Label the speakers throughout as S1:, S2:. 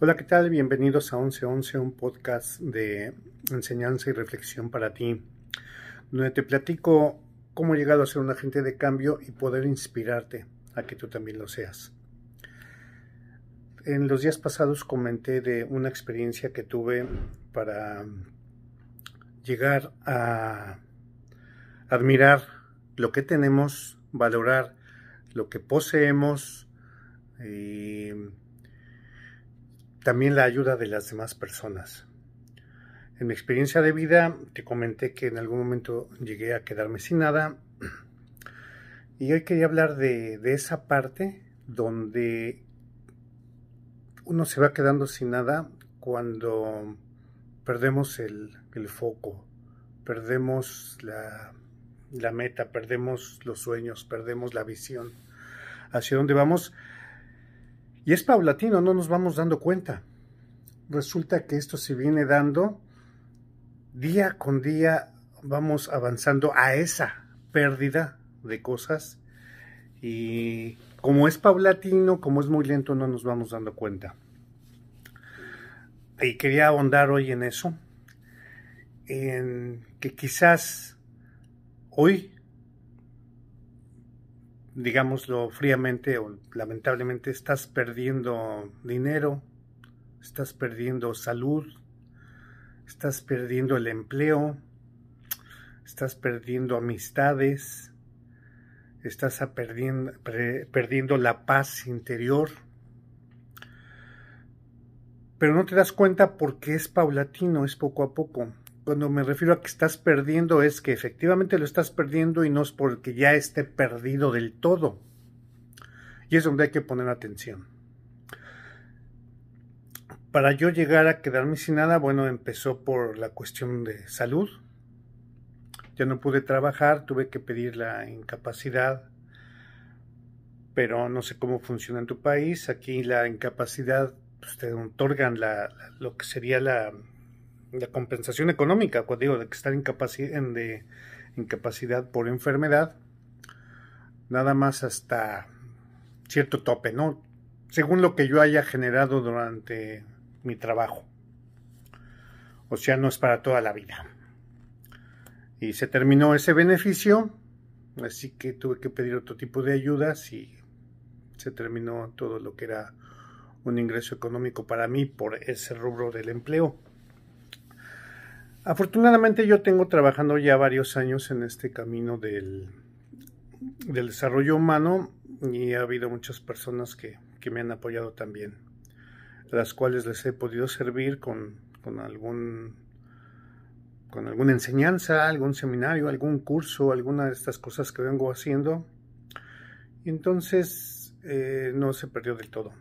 S1: Hola, ¿qué tal? Bienvenidos a 1111, un podcast de enseñanza y reflexión para ti, donde te platico cómo he llegado a ser un agente de cambio y poder inspirarte a que tú también lo seas. En los días pasados comenté de una experiencia que tuve para llegar a admirar lo que tenemos, valorar lo que poseemos y también la ayuda de las demás personas. En mi experiencia de vida te comenté que en algún momento llegué a quedarme sin nada. Y hoy quería hablar de, esa parte donde uno se va quedando sin nada cuando perdemos el, foco, perdemos la, la meta, perdemos los sueños, perdemos la visión. Hacia dónde vamos y es paulatino, no nos vamos dando cuenta. Resulta que esto se viene dando día con día, vamos avanzando a esa pérdida de cosas y como es paulatino, como es muy lento, no nos vamos dando cuenta. Y quería ahondar hoy en eso, en que quizás hoy digámoslo fríamente o lamentablemente, estás perdiendo dinero, estás perdiendo salud, estás perdiendo el empleo, estás perdiendo amistades, estás perdiendo, perdiendo la paz interior, pero no te das cuenta porque es paulatino, es poco a poco. Cuando me refiero a que estás perdiendo es que efectivamente lo estás perdiendo y no es porque ya esté perdido del todo. Y es donde hay que poner atención. Para yo llegar a quedarme sin nada, bueno, empezó por la cuestión de salud. Ya no pude trabajar, tuve que pedir la incapacidad, pero no sé cómo funciona en tu país. Aquí la incapacidad, pues, te otorgan la, lo que sería la la compensación económica, cuando digo de que estar en de incapacidad por enfermedad, nada más hasta cierto tope, ¿no? Según lo que yo haya generado durante mi trabajo. O sea, no es para toda la vida. Y se terminó ese beneficio, así que tuve que pedir otro tipo de ayudas y se terminó todo lo que era un ingreso económico para mí por ese rubro del empleo. Afortunadamente yo tengo trabajando ya varios años en este camino del, del desarrollo humano y ha habido muchas personas que, me han apoyado también, las cuales les he podido servir con, con algún con alguna enseñanza, algún seminario, algún curso, alguna de estas cosas que vengo haciendo. Entonces eh, no se perdió del todo.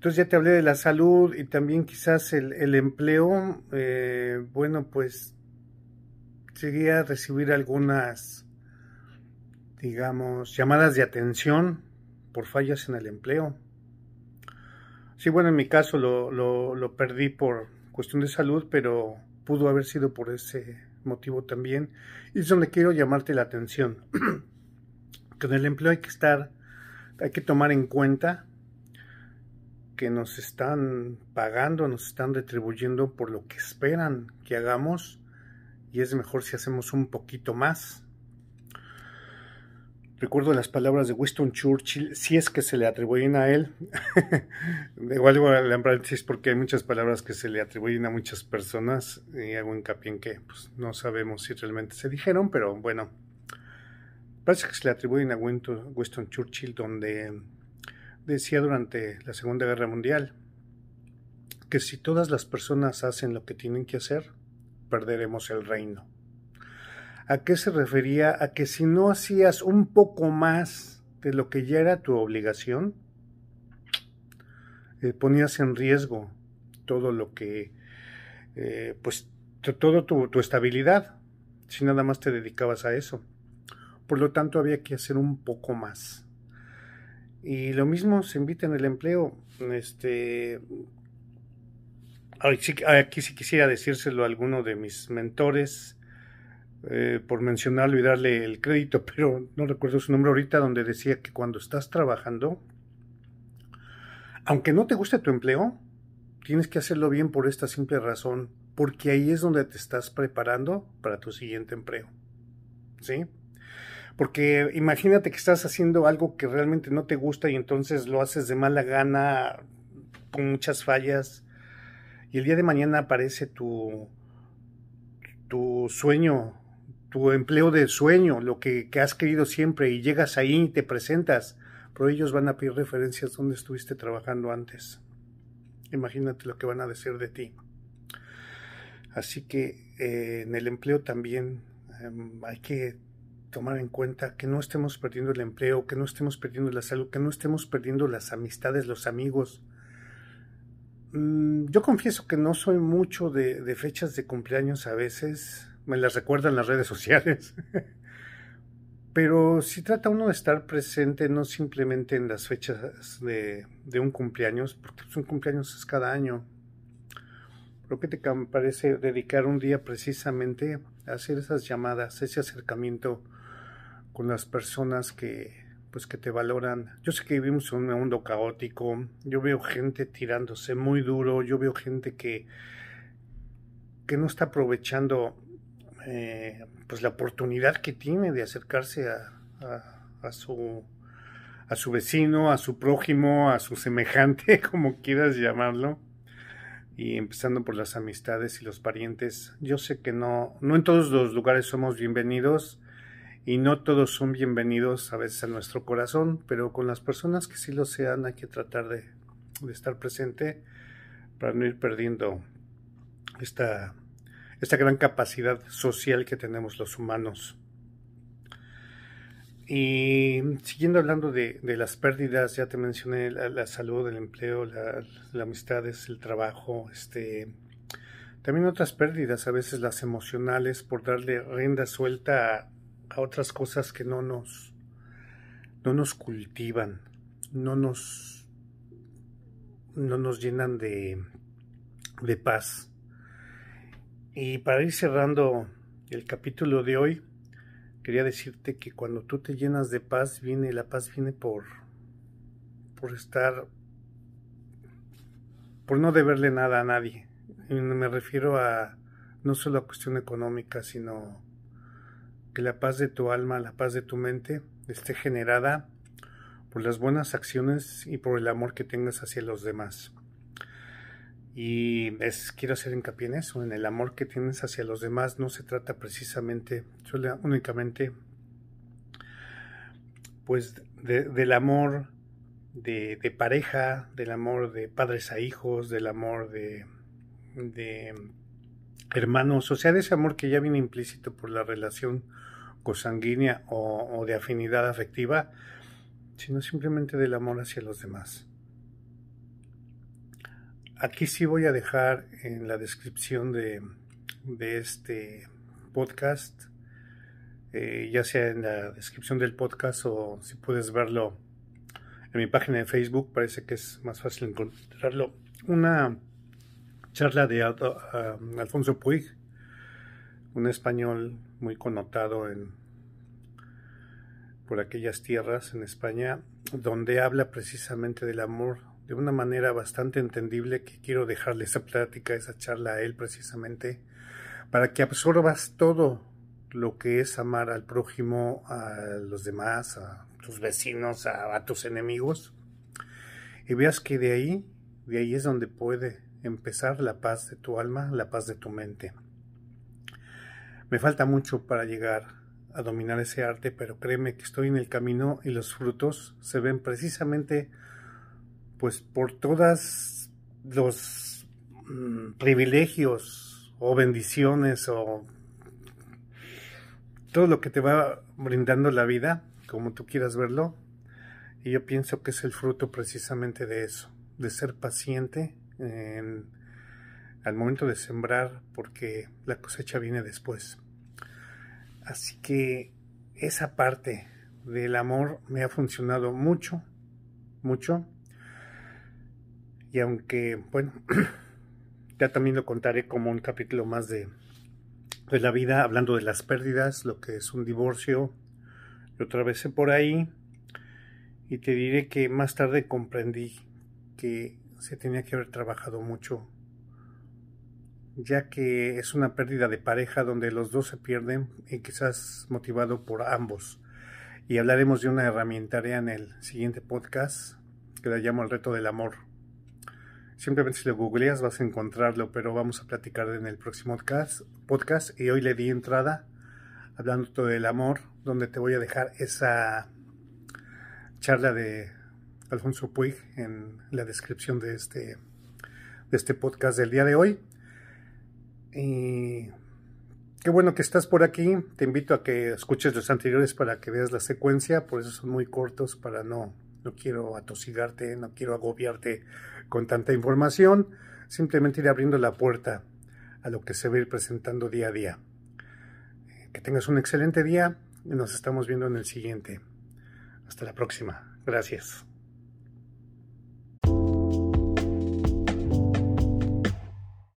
S1: Entonces ya te hablé de la salud y también quizás el, empleo. Eh, bueno, pues llegué a recibir algunas, digamos, llamadas de atención por fallas en el empleo. Sí, bueno, en mi caso lo, lo, lo perdí por cuestión de salud, pero pudo haber sido por ese motivo también. Y es donde quiero llamarte la atención. en el empleo hay que estar, hay que tomar en cuenta que nos están pagando, nos están retribuyendo por lo que esperan que hagamos y es mejor si hacemos un poquito más. Recuerdo las palabras de Winston Churchill, si es que se le atribuyen a él. Igual voy a paréntesis porque hay muchas palabras que se le atribuyen a muchas personas y hago hincapié en que pues, no sabemos si realmente se dijeron, pero bueno, parece que se le atribuyen a Winston Churchill donde decía durante la Segunda Guerra Mundial que si todas las personas hacen lo que tienen que hacer, perderemos el reino. ¿A qué se refería? A que si no hacías un poco más de lo que ya era tu obligación, eh, ponías en riesgo todo lo que, eh, pues, todo tu, tu estabilidad, si nada más te dedicabas a eso. Por lo tanto, había que hacer un poco más. Y lo mismo se invita en el empleo. Este, aquí sí quisiera decírselo a alguno de mis mentores, eh, por mencionarlo y darle el crédito, pero no recuerdo su nombre ahorita, donde decía que cuando estás trabajando, aunque no te guste tu empleo, tienes que hacerlo bien por esta simple razón, porque ahí es donde te estás preparando para tu siguiente empleo. ¿Sí? Porque imagínate que estás haciendo algo que realmente no te gusta y entonces lo haces de mala gana, con muchas fallas, y el día de mañana aparece tu, tu sueño, tu empleo de sueño, lo que, que, has querido siempre, y llegas ahí y te presentas, pero ellos van a pedir referencias donde estuviste trabajando antes. Imagínate lo que van a decir de ti. Así que eh, en el empleo también em, hay que tomar en cuenta que no estemos perdiendo el empleo, que no estemos perdiendo la salud, que no estemos perdiendo las amistades, los amigos. Mm, yo confieso que no soy mucho de, fechas de cumpleaños a veces, me las recuerdan las redes sociales. Pero si trata uno de estar presente no simplemente en las fechas de, de un cumpleaños, porque un cumpleaños es cada año. Lo que te parece dedicar un día precisamente a hacer esas llamadas, ese acercamiento con las personas que pues que te valoran. Yo sé que vivimos en un mundo caótico, yo veo gente tirándose muy duro, yo veo gente que que no está aprovechando eh, pues la oportunidad que tiene de acercarse a, a, su a su vecino, a su prójimo, a su semejante, como quieras llamarlo, y empezando por las amistades y los parientes. Yo sé que no, no en todos los lugares somos bienvenidos y no todos son bienvenidos a veces a nuestro corazón, pero con las personas que sí lo sean hay que tratar de, estar presente para no ir perdiendo esta esta gran capacidad social que tenemos los humanos. Y siguiendo hablando de, las pérdidas, ya te mencioné la, salud, el empleo, la, la, amistades, el trabajo, este, también otras pérdidas, a veces las emocionales, por darle rienda suelta a, otras cosas que no nos, no nos cultivan, no nos, no nos llenan de, de paz. Y para ir cerrando el capítulo de hoy, quería decirte que cuando tú te llenas de paz, viene la paz viene por por estar por no deberle nada a nadie. Y me refiero a no solo a cuestión económica, sino que la paz de tu alma, la paz de tu mente esté generada por las buenas acciones y por el amor que tengas hacia los demás. Y es, quiero hacer hincapié en eso, en el amor que tienes hacia los demás. No se trata precisamente, únicamente, pues, del amor de, de, pareja, del amor de padres a hijos, del amor de, de hermanos, o sea, de ese amor que ya viene implícito por la relación consanguínea o, o de afinidad afectiva, sino simplemente del amor hacia los demás. Aquí sí voy a dejar en la descripción de, este podcast, eh, ya sea en la descripción del podcast o si puedes verlo en mi página de Facebook, parece que es más fácil encontrarlo, una charla de um, Alfonso Puig, un español muy connotado en por aquellas tierras en España, donde habla precisamente del amor de una manera bastante entendible que quiero dejarle esa plática, esa charla a él precisamente, para que absorbas todo lo que es amar al prójimo, a los demás, a tus vecinos, a, tus enemigos, y veas que de ahí, de ahí es donde puede empezar la paz de tu alma, la paz de tu mente. Me falta mucho para llegar a dominar ese arte, pero créeme que estoy en el camino y los frutos se ven precisamente pues por todas los mm, privilegios o bendiciones o todo lo que te va brindando la vida, como tú quieras verlo, y yo pienso que es el fruto precisamente de eso, de ser paciente al momento de sembrar, porque la cosecha viene después. Así que esa parte del amor me ha funcionado mucho, mucho, y aunque, bueno, ya también lo contaré como un capítulo más de, de la vida, hablando de las pérdidas, lo que es un divorcio, y otra vez por ahí, y te diré que más tarde comprendí que se tenía que haber trabajado mucho, ya que es una pérdida de pareja donde los dos se pierden y quizás motivado por ambos. Y hablaremos de una herramienta en el siguiente podcast que la llamo el reto del amor. Simplemente si lo googleas vas a encontrarlo, pero vamos a platicar en el próximo podcast. Y hoy le di entrada hablando todo del amor, donde te voy a dejar esa charla de Alfonso Puig en la descripción de este, de este podcast del día de hoy. Y qué bueno que estás por aquí. Te invito a que escuches los anteriores para que veas la secuencia, por eso son muy cortos para no, no quiero atosigarte, no quiero agobiarte con tanta información. Simplemente ir abriendo la puerta a lo que se va a ir presentando día a día. Que tengas un excelente día y nos estamos viendo en el siguiente. Hasta la próxima. Gracias.